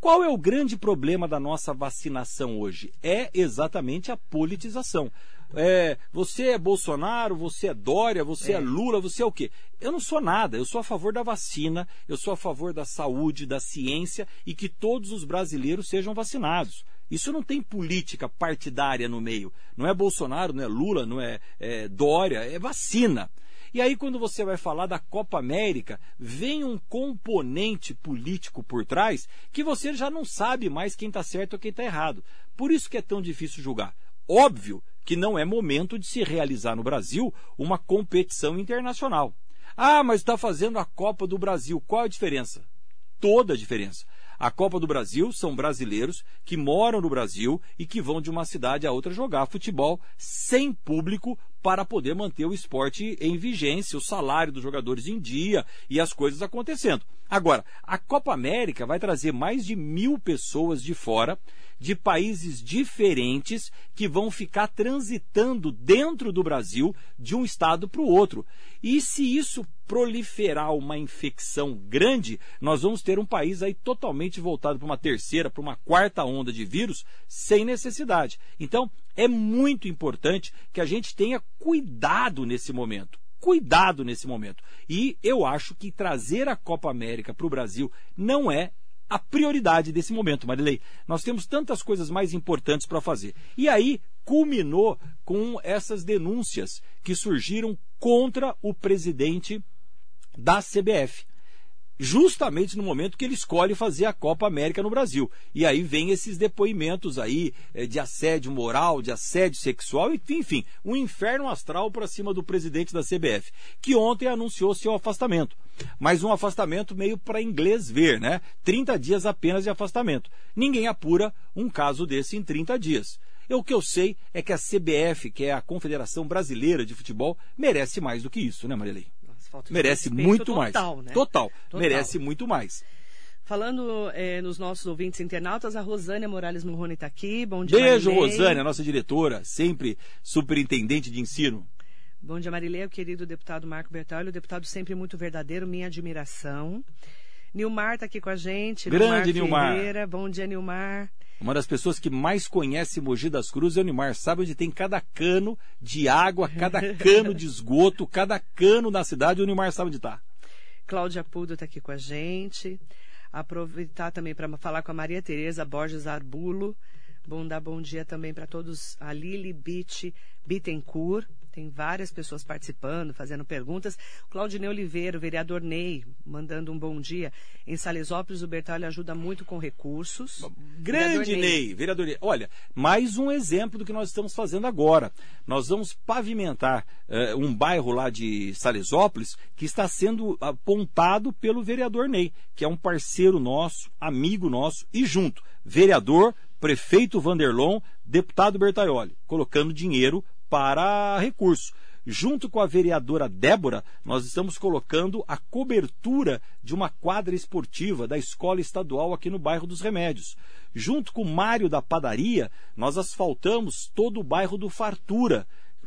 Qual é o grande problema da nossa vacinação hoje? É exatamente a politização. É, você é Bolsonaro, você é Dória, você é. É. Lula, você é o quê? Eu não sou nada, eu sou a favor da vacina, eu sou a favor da saúde, da ciência e que todos os brasileiros sejam vacinados. Isso não tem política partidária no meio. Não é Bolsonaro, não é Lula, não é, é Dória, é vacina. E aí, quando você vai falar da Copa América, vem um componente político por trás que você já não sabe mais quem está certo ou quem está errado. Por isso que é tão difícil julgar. Óbvio que não é momento de se realizar no Brasil uma competição internacional. Ah, mas está fazendo a Copa do Brasil. Qual a diferença? Toda a diferença. A Copa do Brasil são brasileiros que moram no Brasil e que vão de uma cidade a outra jogar futebol sem público para poder manter o esporte em vigência, o salário dos jogadores em dia e as coisas acontecendo. Agora, a Copa América vai trazer mais de mil pessoas de fora, de países diferentes, que vão ficar transitando dentro do Brasil de um estado para o outro. E se isso proliferar uma infecção grande, nós vamos ter um país aí totalmente voltado para uma terceira, para uma quarta onda de vírus, sem necessidade. Então, é muito importante que a gente tenha cuidado nesse momento. Cuidado nesse momento. E eu acho que trazer a Copa América para o Brasil não é a prioridade desse momento, Marilei. Nós temos tantas coisas mais importantes para fazer. E aí culminou com essas denúncias que surgiram contra o presidente da CBF justamente no momento que ele escolhe fazer a Copa América no Brasil. E aí vem esses depoimentos aí eh, de assédio moral, de assédio sexual, enfim, enfim um inferno astral para cima do presidente da CBF, que ontem anunciou seu afastamento. Mas um afastamento meio para inglês ver, né? 30 dias apenas de afastamento. Ninguém apura um caso desse em 30 dias. E o que eu sei é que a CBF, que é a Confederação Brasileira de Futebol, merece mais do que isso, né, Marilei? Merece muito total, mais. Né? Total, total, merece muito mais. Falando é, nos nossos ouvintes internautas, a Rosânia Morales Morrone está aqui. Bom dia, Beijo, Marilei. Rosânia, nossa diretora, sempre superintendente de ensino. Bom dia, Marilei, o querido deputado Marco Bertolli, o deputado sempre muito verdadeiro, minha admiração. Nilmar está aqui com a gente. Grande Nilmar. Ferreira. Bom dia, Nilmar. Uma das pessoas que mais conhece Mogi das Cruzes é o Nilmar. Sabe onde tem cada cano de água, cada cano de esgoto, cada cano na cidade, o Nilmar sabe onde está. Cláudia Pudo está aqui com a gente. Aproveitar também para falar com a Maria Tereza Borges Arbulo. Bom dar bom dia também para todos. A Lili Beach Bittencourt. Tem várias pessoas participando, fazendo perguntas. Claudinei Oliveira, o vereador Ney, mandando um bom dia. Em Salesópolis, o Bertalho ajuda muito com recursos. Grande vereador Ney. Ney, vereador Ney. Olha, mais um exemplo do que nós estamos fazendo agora. Nós vamos pavimentar uh, um bairro lá de Salesópolis que está sendo apontado pelo vereador Ney, que é um parceiro nosso, amigo nosso, e junto, vereador, prefeito Vanderlon, deputado Bertaioli, colocando dinheiro para recurso. Junto com a vereadora Débora, nós estamos colocando a cobertura de uma quadra esportiva da escola estadual aqui no bairro dos Remédios. Junto com o Mário da Padaria, nós asfaltamos todo o bairro do Fartura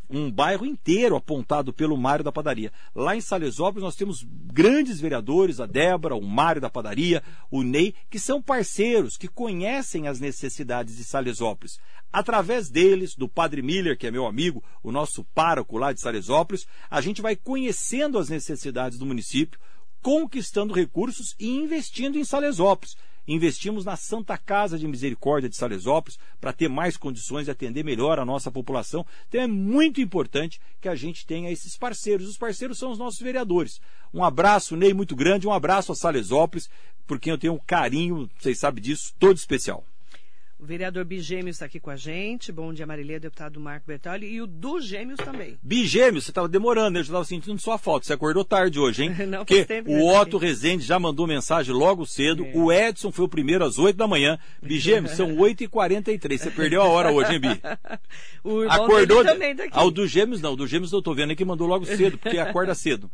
um bairro inteiro apontado pelo Mário da Padaria. Lá em Salesópolis nós temos grandes vereadores, a Débora, o Mário da Padaria, o Ney, que são parceiros, que conhecem as necessidades de Salesópolis. Através deles, do Padre Miller, que é meu amigo, o nosso pároco lá de Salesópolis, a gente vai conhecendo as necessidades do município, conquistando recursos e investindo em Salesópolis investimos na Santa Casa de Misericórdia de Salesópolis para ter mais condições de atender melhor a nossa população. Então é muito importante que a gente tenha esses parceiros. Os parceiros são os nossos vereadores. Um abraço, Ney, muito grande, um abraço a Salesópolis, por quem eu tenho um carinho, vocês sabem disso, todo especial. O vereador Bigêmeos está aqui com a gente. Bom dia, Marilê, deputado Marco Bertoli. E o do Gêmeos também. Bigêmeos, você estava demorando, né? eu já estava sentindo sua falta. Você acordou tarde hoje, hein? Não, Porque tempo o Otto Rezende já mandou mensagem logo cedo. É. O Edson foi o primeiro às 8 da manhã. Bigêmeos, são 8h43. Você perdeu a hora hoje, hein, Bi? o irmão Acordou também tá aqui. Ah, o do Gêmeos não. O do Gêmeos eu tô vendo aí que mandou logo cedo, porque acorda cedo.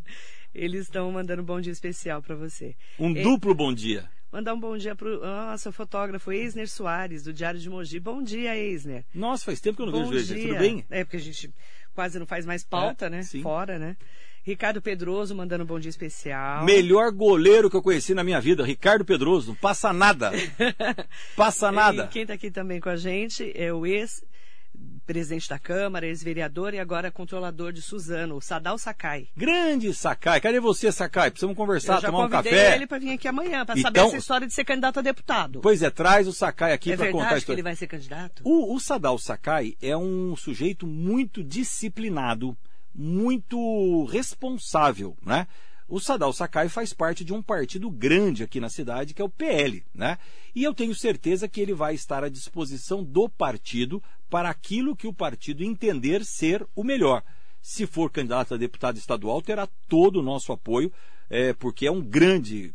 Eles estão mandando um bom dia especial para você. Um duplo bom dia. Mandar um bom dia para o nosso fotógrafo Eisner Soares, do Diário de Mogi. Bom dia, Eisner. Nossa, faz tempo que eu não bom vejo Eisner. Tudo bem? É, porque a gente quase não faz mais pauta, é, né? Sim. Fora, né? Ricardo Pedroso mandando um bom dia especial. Melhor goleiro que eu conheci na minha vida, Ricardo Pedroso. Passa nada. passa nada. E quem está aqui também com a gente é o ex presidente da Câmara, ex-vereador e agora controlador de Suzano, o Sadal Sakai. Grande Sakai, cadê você, Sakai? Precisamos conversar, tomar um café. Eu ele para vir aqui amanhã, para então, saber essa história de ser candidato a deputado. Pois é, traz o Sakai aqui é para contar a história. que ele vai ser candidato? O, o Sadal Sakai é um sujeito muito disciplinado, muito responsável, né? O Sadal Sakai faz parte de um partido grande aqui na cidade, que é o PL, né? E eu tenho certeza que ele vai estar à disposição do partido para aquilo que o partido entender ser o melhor. Se for candidato a deputado estadual, terá todo o nosso apoio, é, porque é um grande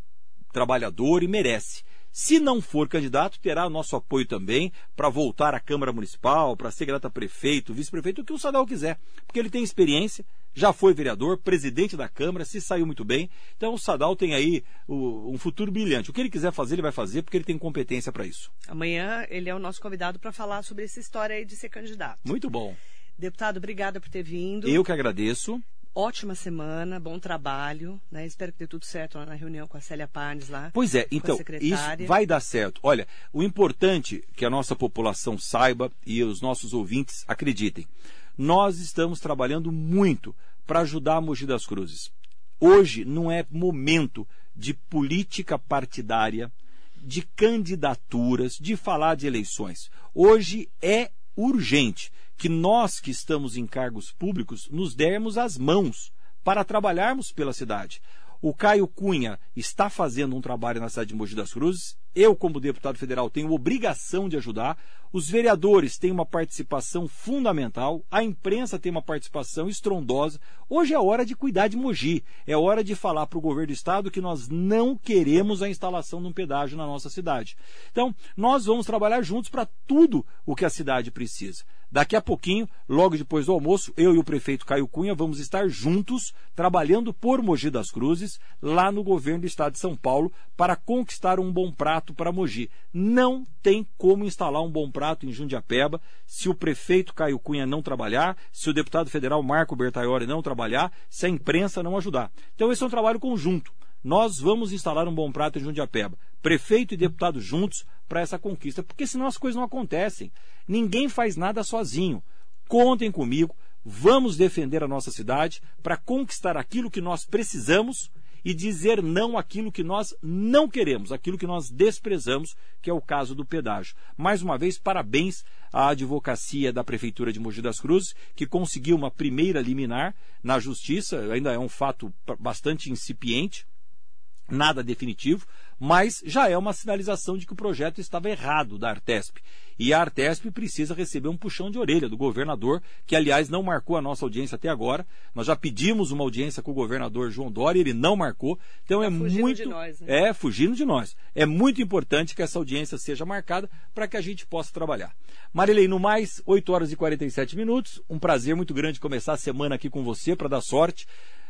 trabalhador e merece. Se não for candidato, terá nosso apoio também para voltar à Câmara Municipal, para ser candidato a prefeito, vice-prefeito, o que o Sadal quiser. Porque ele tem experiência, já foi vereador, presidente da Câmara, se saiu muito bem. Então o Sadal tem aí o, um futuro brilhante. O que ele quiser fazer, ele vai fazer, porque ele tem competência para isso. Amanhã ele é o nosso convidado para falar sobre essa história aí de ser candidato. Muito bom. Deputado, obrigada por ter vindo. Eu que agradeço. Ótima semana, bom trabalho, né? Espero que dê tudo certo lá na reunião com a Célia Parnes lá. Pois é, então, isso vai dar certo. Olha, o importante que a nossa população saiba e os nossos ouvintes acreditem. Nós estamos trabalhando muito para ajudar a Mogi das Cruzes. Hoje não é momento de política partidária, de candidaturas, de falar de eleições. Hoje é urgente que nós que estamos em cargos públicos nos dermos as mãos para trabalharmos pela cidade. O Caio Cunha está fazendo um trabalho na cidade de Mogi das Cruzes. Eu, como deputado federal, tenho obrigação de ajudar. Os vereadores têm uma participação fundamental. A imprensa tem uma participação estrondosa. Hoje é hora de cuidar de Mogi. É hora de falar para o governo do estado que nós não queremos a instalação de um pedágio na nossa cidade. Então, nós vamos trabalhar juntos para tudo o que a cidade precisa. Daqui a pouquinho, logo depois do almoço, eu e o prefeito Caio Cunha vamos estar juntos trabalhando por Mogi das Cruzes, lá no governo do estado de São Paulo, para conquistar um bom prato para Mogi. Não tem como instalar um bom prato em Jundiapeba se o prefeito Caio Cunha não trabalhar, se o deputado federal Marco Bertaioli não trabalhar, se a imprensa não ajudar. Então esse é um trabalho conjunto. Nós vamos instalar um bom prato em Jundiapeba. Prefeito e deputado juntos para essa conquista, porque senão as coisas não acontecem. Ninguém faz nada sozinho. Contem comigo, vamos defender a nossa cidade para conquistar aquilo que nós precisamos e dizer não aquilo que nós não queremos, aquilo que nós desprezamos, que é o caso do pedágio. Mais uma vez, parabéns à advocacia da Prefeitura de Mogi das Cruzes, que conseguiu uma primeira liminar na Justiça, ainda é um fato bastante incipiente, nada definitivo, mas já é uma sinalização de que o projeto estava errado da Artesp. E a Artesp precisa receber um puxão de orelha do governador, que aliás não marcou a nossa audiência até agora. Nós já pedimos uma audiência com o governador João Dória, ele não marcou. Então tá é muito de nós, né? é fugindo de nós. É muito importante que essa audiência seja marcada para que a gente possa trabalhar. Marilei, no mais, 8 horas e 47 minutos. Um prazer muito grande começar a semana aqui com você para dar sorte.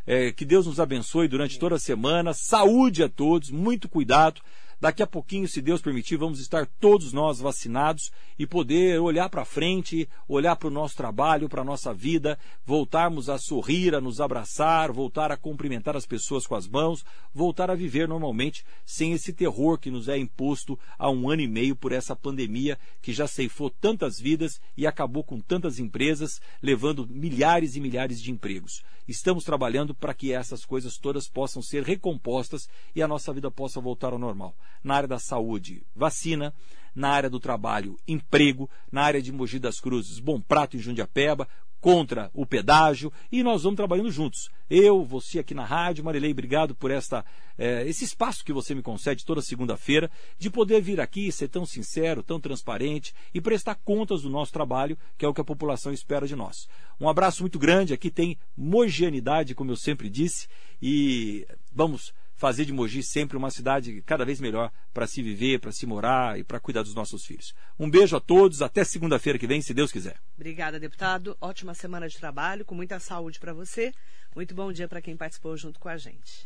É, que Deus nos abençoe durante toda a semana. Saúde a todos, muito cuidado. Daqui a pouquinho, se Deus permitir, vamos estar todos nós vacinados e poder olhar para frente, olhar para o nosso trabalho, para a nossa vida, voltarmos a sorrir, a nos abraçar, voltar a cumprimentar as pessoas com as mãos, voltar a viver normalmente sem esse terror que nos é imposto há um ano e meio por essa pandemia que já ceifou tantas vidas e acabou com tantas empresas, levando milhares e milhares de empregos. Estamos trabalhando para que essas coisas todas possam ser recompostas e a nossa vida possa voltar ao normal. Na área da saúde, vacina. Na área do trabalho, emprego. Na área de Mogi das Cruzes, Bom Prato em Jundiapeba, contra o pedágio e nós vamos trabalhando juntos. Eu, você aqui na rádio, Marilei, obrigado por esta, eh, esse espaço que você me concede toda segunda-feira, de poder vir aqui, ser tão sincero, tão transparente e prestar contas do nosso trabalho, que é o que a população espera de nós. Um abraço muito grande, aqui tem mogianidade, como eu sempre disse, e vamos fazer de Mogi sempre uma cidade cada vez melhor para se viver, para se morar e para cuidar dos nossos filhos. Um beijo a todos, até segunda-feira que vem, se Deus quiser. Obrigada, deputado. Ótima semana de trabalho, com muita saúde para você. Muito bom dia para quem participou junto com a gente.